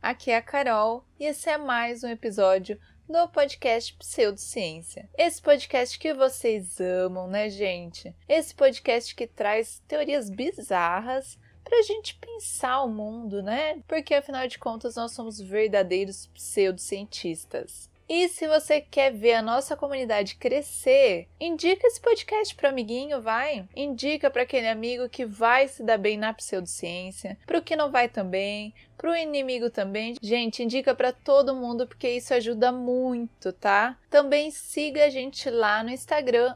Aqui é a Carol e esse é mais um episódio do podcast Pseudociência. Esse podcast que vocês amam, né, gente? Esse podcast que traz teorias bizarras para a gente pensar o mundo, né? Porque afinal de contas nós somos verdadeiros pseudocientistas. E se você quer ver a nossa comunidade crescer, indica esse podcast para amiguinho, vai. Indica para aquele amigo que vai se dar bem na pseudociência, para o que não vai também, para o inimigo também. Gente, indica para todo mundo porque isso ajuda muito, tá? Também siga a gente lá no Instagram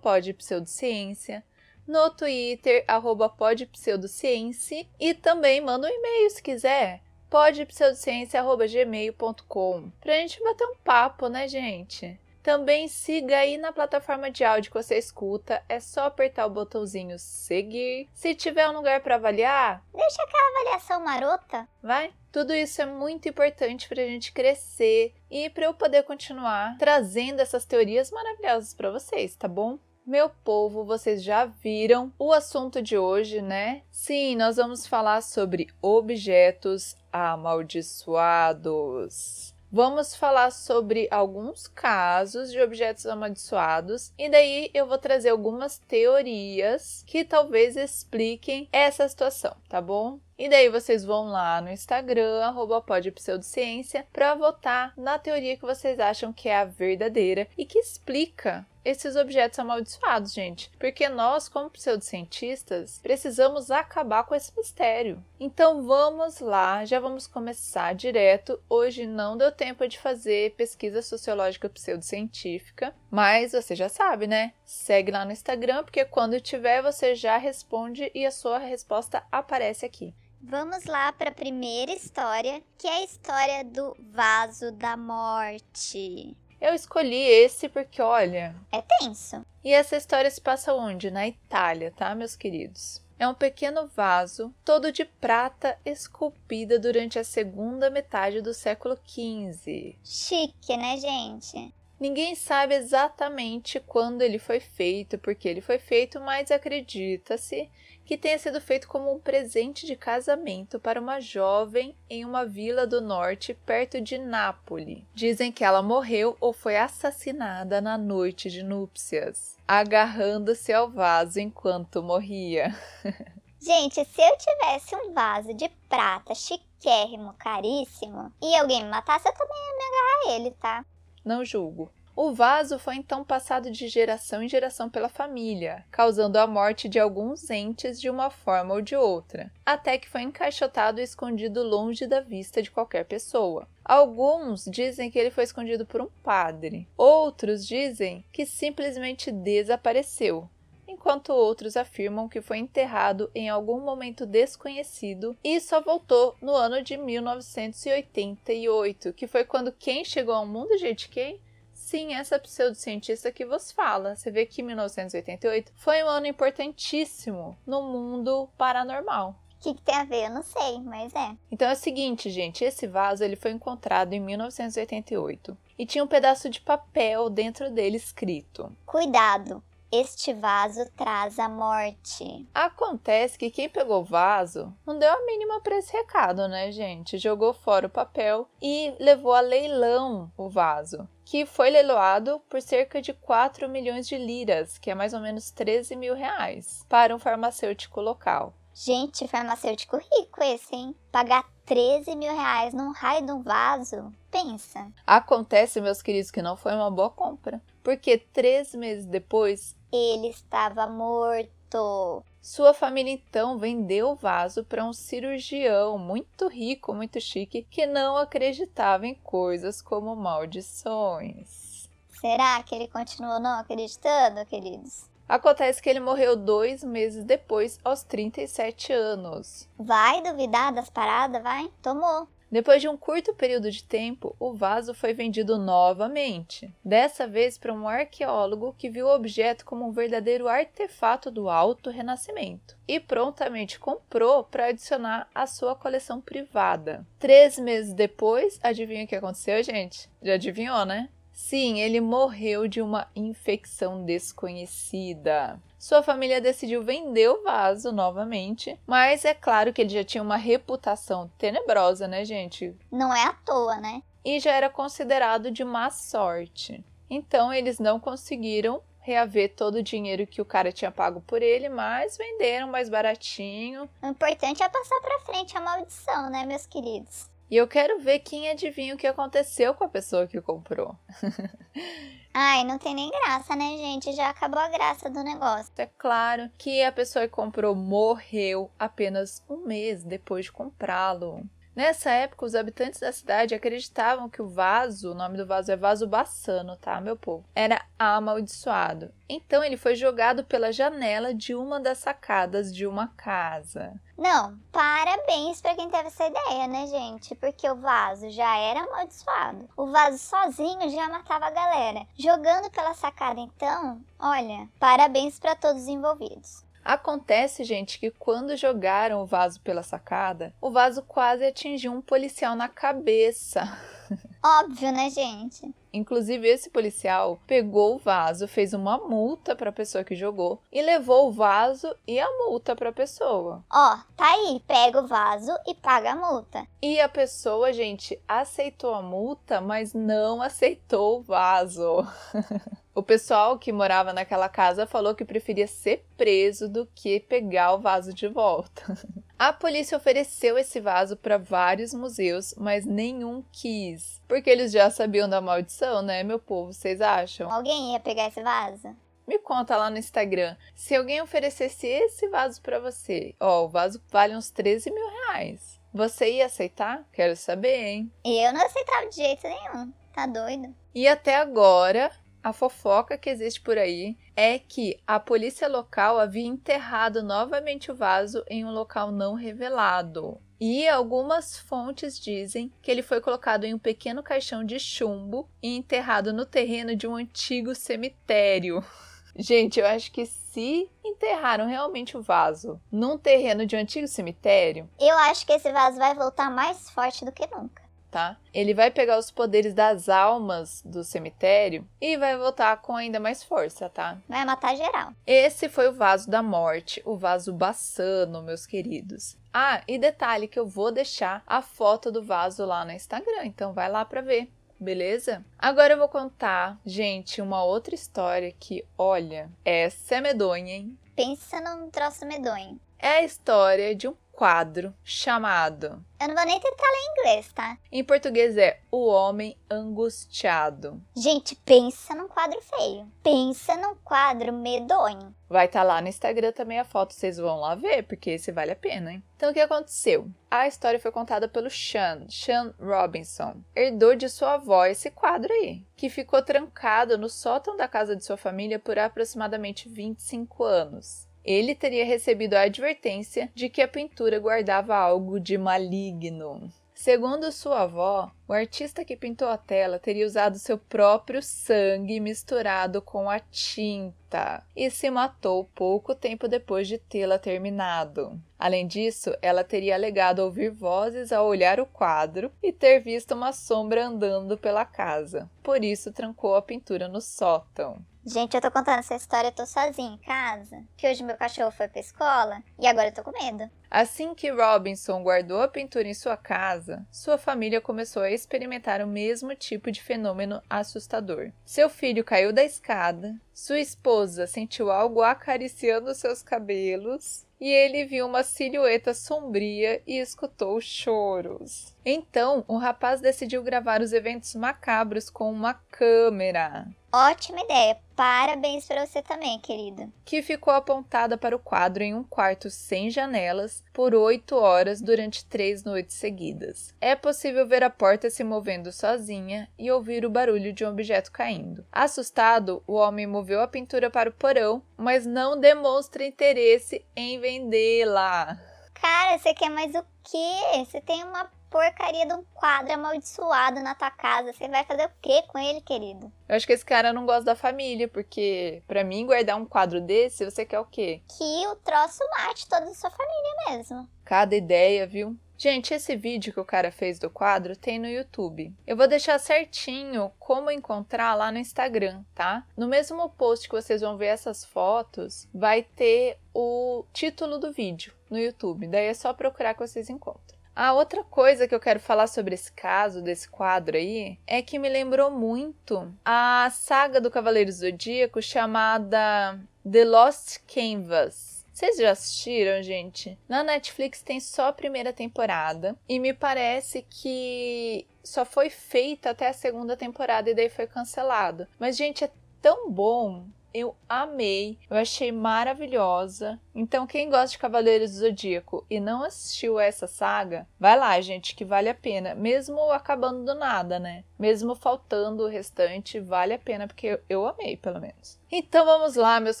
@podpseudociência no Twitter, arroba podpseudociência, e também manda um e-mail se quiser podpseudociência.gmail.com pra gente bater um papo, né, gente? Também siga aí na plataforma de áudio que você escuta, é só apertar o botãozinho seguir. Se tiver um lugar para avaliar, deixa aquela avaliação marota. Vai? Tudo isso é muito importante para a gente crescer e para eu poder continuar trazendo essas teorias maravilhosas para vocês, tá bom? Meu povo, vocês já viram o assunto de hoje, né? Sim, nós vamos falar sobre objetos amaldiçoados. Vamos falar sobre alguns casos de objetos amaldiçoados e daí eu vou trazer algumas teorias que talvez expliquem essa situação, tá bom? E daí vocês vão lá no Instagram, arroba podpseudociência, para votar na teoria que vocês acham que é a verdadeira e que explica esses objetos amaldiçoados, gente. Porque nós, como pseudocientistas, precisamos acabar com esse mistério. Então vamos lá, já vamos começar direto. Hoje não deu tempo de fazer pesquisa sociológica pseudocientífica, mas você já sabe, né? Segue lá no Instagram, porque quando tiver você já responde e a sua resposta aparece aqui. Vamos lá para a primeira história, que é a história do vaso da morte. Eu escolhi esse porque, olha. É tenso. E essa história se passa onde? Na Itália, tá, meus queridos? É um pequeno vaso, todo de prata, esculpida durante a segunda metade do século XV. Chique, né, gente? Ninguém sabe exatamente quando ele foi feito, porque ele foi feito, mas acredita-se que tenha sido feito como um presente de casamento para uma jovem em uma vila do norte perto de Nápoles. Dizem que ela morreu ou foi assassinada na noite de núpcias, agarrando-se ao vaso enquanto morria. Gente, se eu tivesse um vaso de prata chiquérrimo, caríssimo, e alguém me matasse, eu também ia me agarrar a ele, tá? Não julgo. O vaso foi então passado de geração em geração pela família, causando a morte de alguns entes de uma forma ou de outra, até que foi encaixotado e escondido longe da vista de qualquer pessoa. Alguns dizem que ele foi escondido por um padre, outros dizem que simplesmente desapareceu, enquanto outros afirmam que foi enterrado em algum momento desconhecido e só voltou no ano de 1988, que foi quando quem chegou ao mundo, gente, quem? Sim, essa pseudocientista que vos fala. Você vê que 1988 foi um ano importantíssimo no mundo paranormal. O que, que, tem a ver? Eu não sei, mas é. Então é o seguinte, gente, esse vaso ele foi encontrado em 1988 e tinha um pedaço de papel dentro dele escrito: Cuidado, este vaso traz a morte. Acontece que quem pegou o vaso não deu a mínima para esse recado, né, gente? Jogou fora o papel e levou a leilão o vaso, que foi leiloado por cerca de 4 milhões de liras, que é mais ou menos 13 mil reais, para um farmacêutico local. Gente, farmacêutico rico esse, hein? Pagar 13 mil reais num raio de um vaso? Pensa. Acontece, meus queridos, que não foi uma boa compra. Porque três meses depois, ele estava morto. Sua família então vendeu o vaso para um cirurgião muito rico, muito chique, que não acreditava em coisas como maldições. Será que ele continuou não acreditando, queridos? Acontece que ele morreu dois meses depois, aos 37 anos. Vai duvidar das paradas, vai? Tomou. Depois de um curto período de tempo, o vaso foi vendido novamente, dessa vez para um arqueólogo que viu o objeto como um verdadeiro artefato do Alto Renascimento e prontamente comprou para adicionar à sua coleção privada. Três meses depois, adivinha o que aconteceu, gente? Já adivinhou, né? Sim, ele morreu de uma infecção desconhecida. Sua família decidiu vender o vaso novamente, mas é claro que ele já tinha uma reputação tenebrosa, né, gente? Não é à toa, né? E já era considerado de má sorte. Então eles não conseguiram reaver todo o dinheiro que o cara tinha pago por ele, mas venderam mais baratinho. O importante é passar para frente a maldição, né, meus queridos? E eu quero ver quem adivinha o que aconteceu com a pessoa que comprou. Ai, não tem nem graça, né, gente? Já acabou a graça do negócio. É claro que a pessoa que comprou morreu apenas um mês depois de comprá-lo. Nessa época, os habitantes da cidade acreditavam que o vaso, o nome do vaso é vaso baçano, tá, meu povo? Era amaldiçoado. Então ele foi jogado pela janela de uma das sacadas de uma casa. Não, parabéns para quem teve essa ideia, né, gente? Porque o vaso já era amaldiçoado. O vaso sozinho já matava a galera. Jogando pela sacada, então, olha, parabéns para todos os envolvidos. Acontece, gente, que quando jogaram o vaso pela sacada, o vaso quase atingiu um policial na cabeça. Óbvio, né, gente? Inclusive, esse policial pegou o vaso, fez uma multa para a pessoa que jogou e levou o vaso e a multa para a pessoa. Ó, tá aí, pega o vaso e paga a multa. E a pessoa, gente, aceitou a multa, mas não aceitou o vaso. O pessoal que morava naquela casa falou que preferia ser preso do que pegar o vaso de volta. A polícia ofereceu esse vaso para vários museus, mas nenhum quis, porque eles já sabiam da maldição, né, meu povo? Vocês acham? Alguém ia pegar esse vaso? Me conta lá no Instagram. Se alguém oferecesse esse vaso para você, ó, o vaso vale uns 13 mil reais. Você ia aceitar? Quero saber, hein? Eu não aceitava de jeito nenhum. Tá doido? E até agora, a fofoca que existe por aí é que a polícia local havia enterrado novamente o vaso em um local não revelado. E algumas fontes dizem que ele foi colocado em um pequeno caixão de chumbo e enterrado no terreno de um antigo cemitério. Gente, eu acho que se enterraram realmente o vaso num terreno de um antigo cemitério. Eu acho que esse vaso vai voltar mais forte do que nunca tá? Ele vai pegar os poderes das almas do cemitério e vai voltar com ainda mais força, tá? Vai matar geral. Esse foi o vaso da morte, o vaso baçano, meus queridos. Ah, e detalhe que eu vou deixar a foto do vaso lá no Instagram, então vai lá para ver. Beleza? Agora eu vou contar, gente, uma outra história que, olha, essa é medonha, hein? Pensa num troço medonho. É a história de um quadro chamado. Eu não vou nem tentar ler em inglês, tá? Em português é O Homem Angustiado. Gente, pensa num quadro feio. Pensa num quadro medonho. Vai estar tá lá no Instagram também a foto, vocês vão lá ver, porque esse vale a pena, hein? Então o que aconteceu? A história foi contada pelo Sean, Sean Robinson, herdou de sua avó esse quadro aí, que ficou trancado no sótão da casa de sua família por aproximadamente 25 anos ele teria recebido a advertência de que a pintura guardava algo de maligno. Segundo sua avó, o artista que pintou a tela teria usado seu próprio sangue misturado com a tinta e se matou pouco tempo depois de tê-la terminado. Além disso, ela teria alegado ouvir vozes ao olhar o quadro e ter visto uma sombra andando pela casa. Por isso, trancou a pintura no sótão. Gente, eu tô contando essa história, eu tô sozinha em casa. Que hoje meu cachorro foi pra escola e agora eu tô com medo. Assim que Robinson guardou a pintura em sua casa, sua família começou a experimentar o mesmo tipo de fenômeno assustador. Seu filho caiu da escada, sua esposa sentiu algo acariciando seus cabelos e ele viu uma silhueta sombria e escutou choros. Então, o rapaz decidiu gravar os eventos macabros com uma câmera. Ótima ideia. Parabéns para você também, querida. Que ficou apontada para o quadro em um quarto sem janelas por oito horas durante três noites seguidas. É possível ver a porta se movendo sozinha e ouvir o barulho de um objeto caindo. Assustado, o homem moveu a pintura para o porão, mas não demonstra interesse em vendê-la. Cara, você quer mais o quê? Você tem uma porcaria de um quadro amaldiçoado na tua casa. Você vai fazer o quê com ele, querido? Eu acho que esse cara não gosta da família, porque para mim guardar um quadro desse, você quer o quê? Que o troço mate toda a sua família mesmo. Cada ideia, viu? Gente, esse vídeo que o cara fez do quadro tem no YouTube. Eu vou deixar certinho como encontrar lá no Instagram, tá? No mesmo post que vocês vão ver essas fotos, vai ter o título do vídeo no YouTube. Daí é só procurar que vocês encontram. A outra coisa que eu quero falar sobre esse caso, desse quadro aí, é que me lembrou muito a saga do Cavaleiro Zodíaco chamada The Lost Canvas. Vocês já assistiram, gente? Na Netflix tem só a primeira temporada e me parece que só foi feita até a segunda temporada e daí foi cancelado. Mas, gente, é tão bom eu amei, eu achei maravilhosa. Então, quem gosta de Cavaleiros do Zodíaco e não assistiu essa saga, vai lá, gente, que vale a pena. Mesmo acabando do nada, né? Mesmo faltando o restante, vale a pena, porque eu, eu amei, pelo menos. Então vamos lá, meus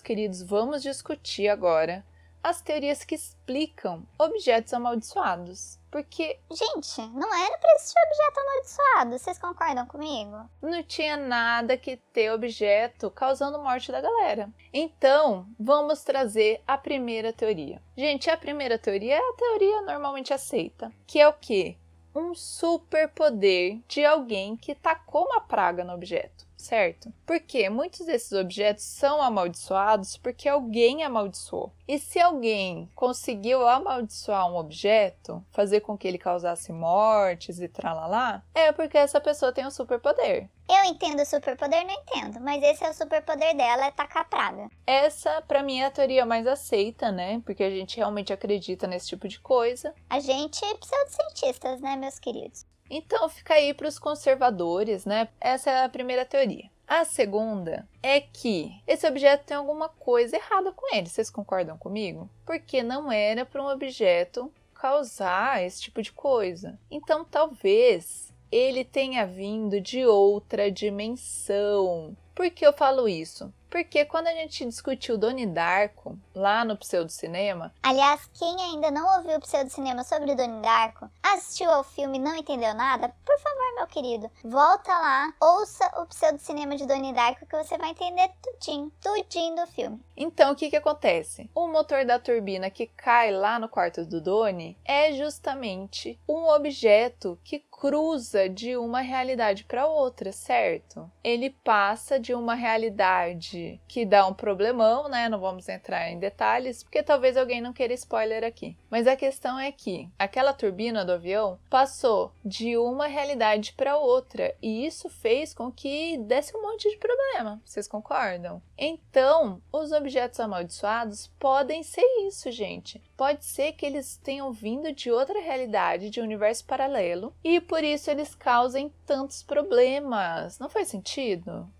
queridos, vamos discutir agora as teorias que explicam objetos amaldiçoados. Porque, gente, não era para existir objeto amaldiçoado, vocês concordam comigo? Não tinha nada que ter objeto causando morte da galera. Então, vamos trazer a primeira teoria. Gente, a primeira teoria é a teoria normalmente aceita, que é o quê? Um superpoder de alguém que tacou uma praga no objeto certo? Porque muitos desses objetos são amaldiçoados porque alguém amaldiçoou. E se alguém conseguiu amaldiçoar um objeto, fazer com que ele causasse mortes e tralalá, é porque essa pessoa tem um superpoder. Eu entendo o superpoder, não entendo, mas esse é o superpoder dela, é tacar praga. Essa, para mim, é a teoria mais aceita, né? Porque a gente realmente acredita nesse tipo de coisa. A gente é pseudocientistas, né, meus queridos? Então fica aí para os conservadores, né? Essa é a primeira teoria. A segunda é que esse objeto tem alguma coisa errada com ele. Vocês concordam comigo? Porque não era para um objeto causar esse tipo de coisa. Então talvez ele tenha vindo de outra dimensão. Por que eu falo isso? Porque quando a gente discutiu Doni Darko lá no Pseudo Cinema. Aliás, quem ainda não ouviu o Pseudo Cinema sobre Doni Darko, assistiu ao filme e não entendeu nada, por favor, meu querido, volta lá, ouça o Pseudo Cinema de Doni Darko que você vai entender tudinho, tudinho do filme. Então, o que que acontece? O motor da turbina que cai lá no quarto do Doni é justamente um objeto que cruza de uma realidade para outra, certo? Ele passa de uma realidade que dá um problemão, né? Não vamos entrar em detalhes, porque talvez alguém não queira spoiler aqui. Mas a questão é que aquela turbina do avião passou de uma realidade para outra e isso fez com que desse um monte de problema. Vocês concordam? Então, os objetos amaldiçoados podem ser isso, gente. Pode ser que eles tenham vindo de outra realidade, de um universo paralelo, e por isso eles causem tantos problemas. Não faz sentido?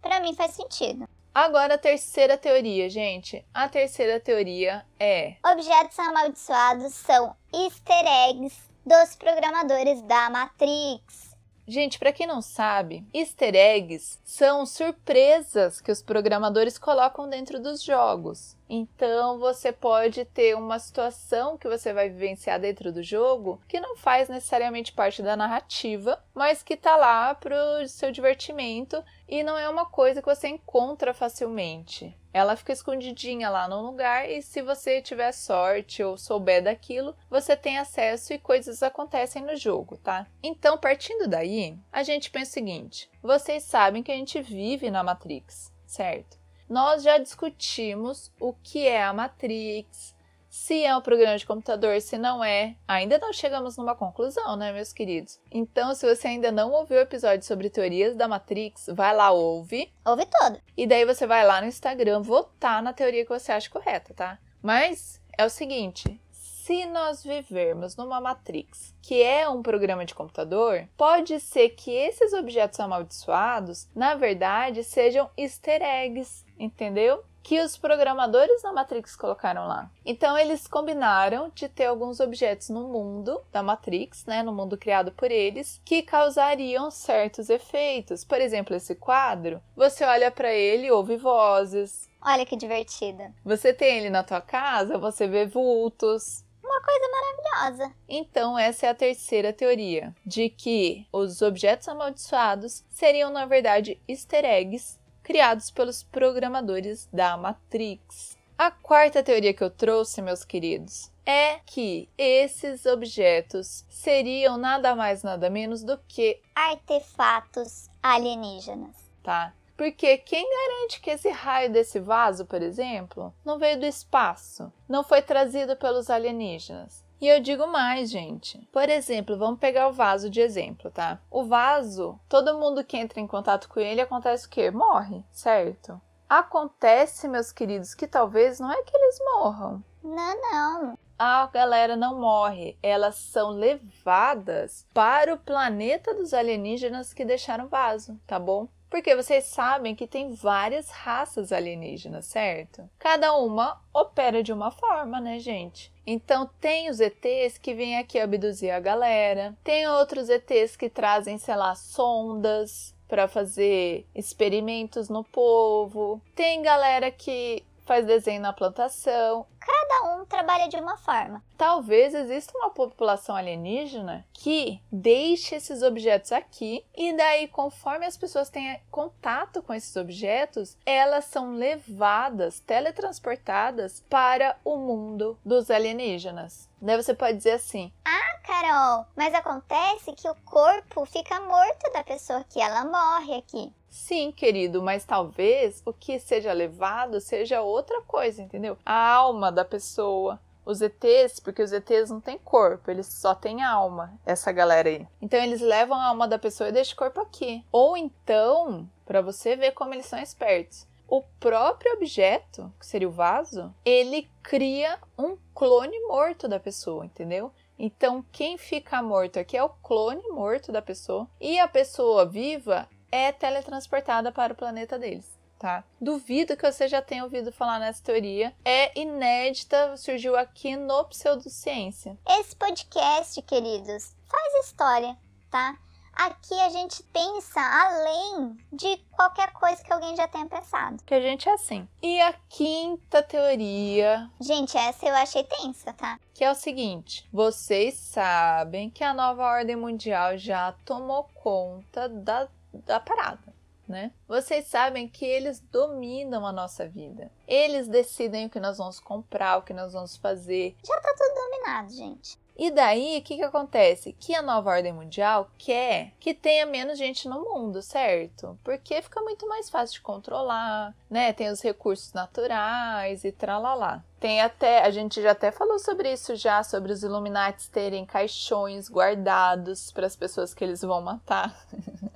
Para mim faz sentido. Agora a terceira teoria, gente. A terceira teoria é: objetos amaldiçoados são easter eggs dos programadores da Matrix. Gente, para quem não sabe, easter eggs são surpresas que os programadores colocam dentro dos jogos. Então você pode ter uma situação que você vai vivenciar dentro do jogo que não faz necessariamente parte da narrativa, mas que tá lá pro seu divertimento e não é uma coisa que você encontra facilmente. Ela fica escondidinha lá no lugar e se você tiver sorte ou souber daquilo, você tem acesso e coisas acontecem no jogo, tá? Então, partindo daí, a gente pensa o seguinte: vocês sabem que a gente vive na Matrix, certo? Nós já discutimos o que é a Matrix, se é um programa de computador, se não é. Ainda não chegamos numa conclusão, né, meus queridos? Então, se você ainda não ouviu o episódio sobre teorias da Matrix, vai lá, ouve. Ouve todo. E daí você vai lá no Instagram votar na teoria que você acha correta, tá? Mas é o seguinte: se nós vivermos numa Matrix, que é um programa de computador, pode ser que esses objetos amaldiçoados, na verdade, sejam easter eggs, entendeu? Que os programadores da Matrix colocaram lá. Então eles combinaram de ter alguns objetos no mundo da Matrix, né, no mundo criado por eles, que causariam certos efeitos. Por exemplo, esse quadro, você olha para ele e ouve vozes. Olha que divertida. Você tem ele na tua casa, você vê vultos. Uma coisa maravilhosa. Então, essa é a terceira teoria, de que os objetos amaldiçoados seriam, na verdade, easter eggs criados pelos programadores da Matrix. A quarta teoria que eu trouxe, meus queridos, é que esses objetos seriam nada mais nada menos do que artefatos alienígenas, tá? Porque quem garante que esse raio desse vaso, por exemplo, não veio do espaço, não foi trazido pelos alienígenas? E eu digo mais, gente. Por exemplo, vamos pegar o vaso de exemplo, tá? O vaso, todo mundo que entra em contato com ele acontece o quê? Morre, certo? Acontece, meus queridos, que talvez não é que eles morram. Não, não. A galera não morre, elas são levadas para o planeta dos alienígenas que deixaram o vaso, tá bom? Porque vocês sabem que tem várias raças alienígenas, certo? Cada uma opera de uma forma, né, gente? Então tem os ETs que vêm aqui abduzir a galera, tem outros ETs que trazem, sei lá, sondas para fazer experimentos no povo. Tem galera que faz desenho na plantação. Cada um trabalha de uma forma. Talvez exista uma população alienígena que deixe esses objetos aqui e daí, conforme as pessoas têm contato com esses objetos, elas são levadas, teletransportadas para o mundo dos alienígenas. Daí você pode dizer assim: Ah, Carol, mas acontece que o corpo fica morto da pessoa que ela morre aqui. Sim, querido, mas talvez o que seja levado seja outra coisa, entendeu? A alma da pessoa. Os ETs, porque os ETs não têm corpo, eles só têm alma, essa galera aí. Então eles levam a alma da pessoa e deixam o corpo aqui. Ou então, para você ver como eles são espertos, o próprio objeto, que seria o vaso, ele cria um clone morto da pessoa, entendeu? Então, quem fica morto aqui é o clone morto da pessoa e a pessoa viva é teletransportada para o planeta deles. Tá? Duvido que você já tenha ouvido falar nessa teoria. É inédita, surgiu aqui no Pseudociência. Esse podcast, queridos, faz história, tá? Aqui a gente pensa além de qualquer coisa que alguém já tenha pensado. Que a gente é assim. E a quinta teoria. Gente, essa eu achei tensa, tá? Que é o seguinte: vocês sabem que a nova ordem mundial já tomou conta da da parada. Né? Vocês sabem que eles dominam a nossa vida. Eles decidem o que nós vamos comprar, o que nós vamos fazer. Já tá tudo dominado, gente. E daí, o que, que acontece? Que a nova ordem mundial quer que tenha menos gente no mundo, certo? Porque fica muito mais fácil de controlar, né? Tem os recursos naturais e tralalá. Tem até, a gente já até falou sobre isso já, sobre os Illuminates terem caixões guardados para as pessoas que eles vão matar.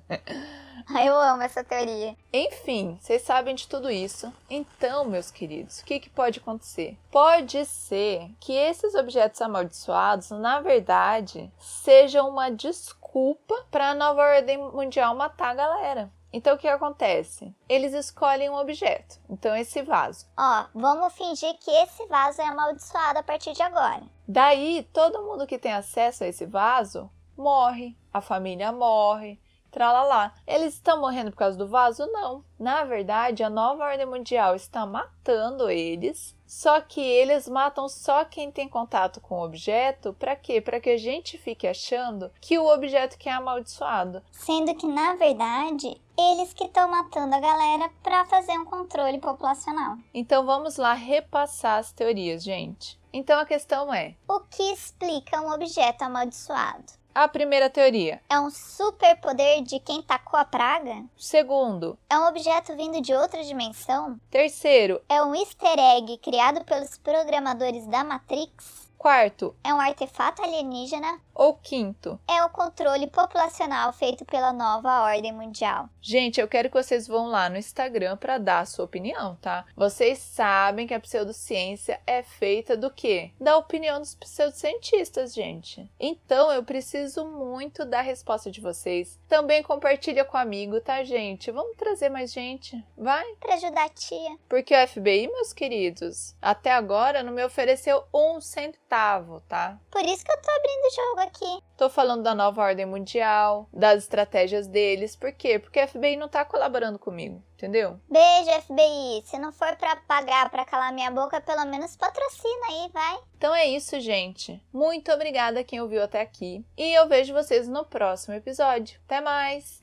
Eu amo essa teoria. Enfim, vocês sabem de tudo isso. Então, meus queridos, o que, que pode acontecer? Pode ser que esses objetos amaldiçoados, na verdade, sejam uma desculpa para a nova ordem mundial matar a galera. Então o que acontece? Eles escolhem um objeto. Então esse vaso. Ó, vamos fingir que esse vaso é amaldiçoado a partir de agora. Daí todo mundo que tem acesso a esse vaso morre, a família morre, tralalá. Eles estão morrendo por causa do vaso? Não. Na verdade, a nova ordem mundial está matando eles, só que eles matam só quem tem contato com o objeto. Para quê? Para que a gente fique achando que o objeto que é amaldiçoado. Sendo que, na verdade, eles que estão matando a galera para fazer um controle populacional. Então vamos lá repassar as teorias, gente. Então a questão é: o que explica um objeto amaldiçoado? A primeira teoria. É um superpoder de quem tacou a praga? Segundo. É um objeto vindo de outra dimensão? Terceiro. É um easter egg criado pelos programadores da Matrix? Quarto. É um artefato alienígena? Ou quinto. É o controle populacional feito pela nova ordem mundial. Gente, eu quero que vocês vão lá no Instagram para dar a sua opinião, tá? Vocês sabem que a pseudociência é feita do quê? Da opinião dos pseudocientistas, gente. Então eu preciso muito da resposta de vocês. Também compartilha com amigo, tá, gente? Vamos trazer mais gente. Vai? Para ajudar a tia. Porque o FBI, meus queridos, até agora não me ofereceu um centavo centavo, tá? Por isso que eu tô abrindo o jogo aqui. Tô falando da nova ordem mundial, das estratégias deles. Por quê? Porque a FBI não tá colaborando comigo, entendeu? Beijo, FBI. Se não for pra pagar pra calar minha boca, pelo menos patrocina aí, vai. Então é isso, gente. Muito obrigada a quem ouviu até aqui. E eu vejo vocês no próximo episódio. Até mais!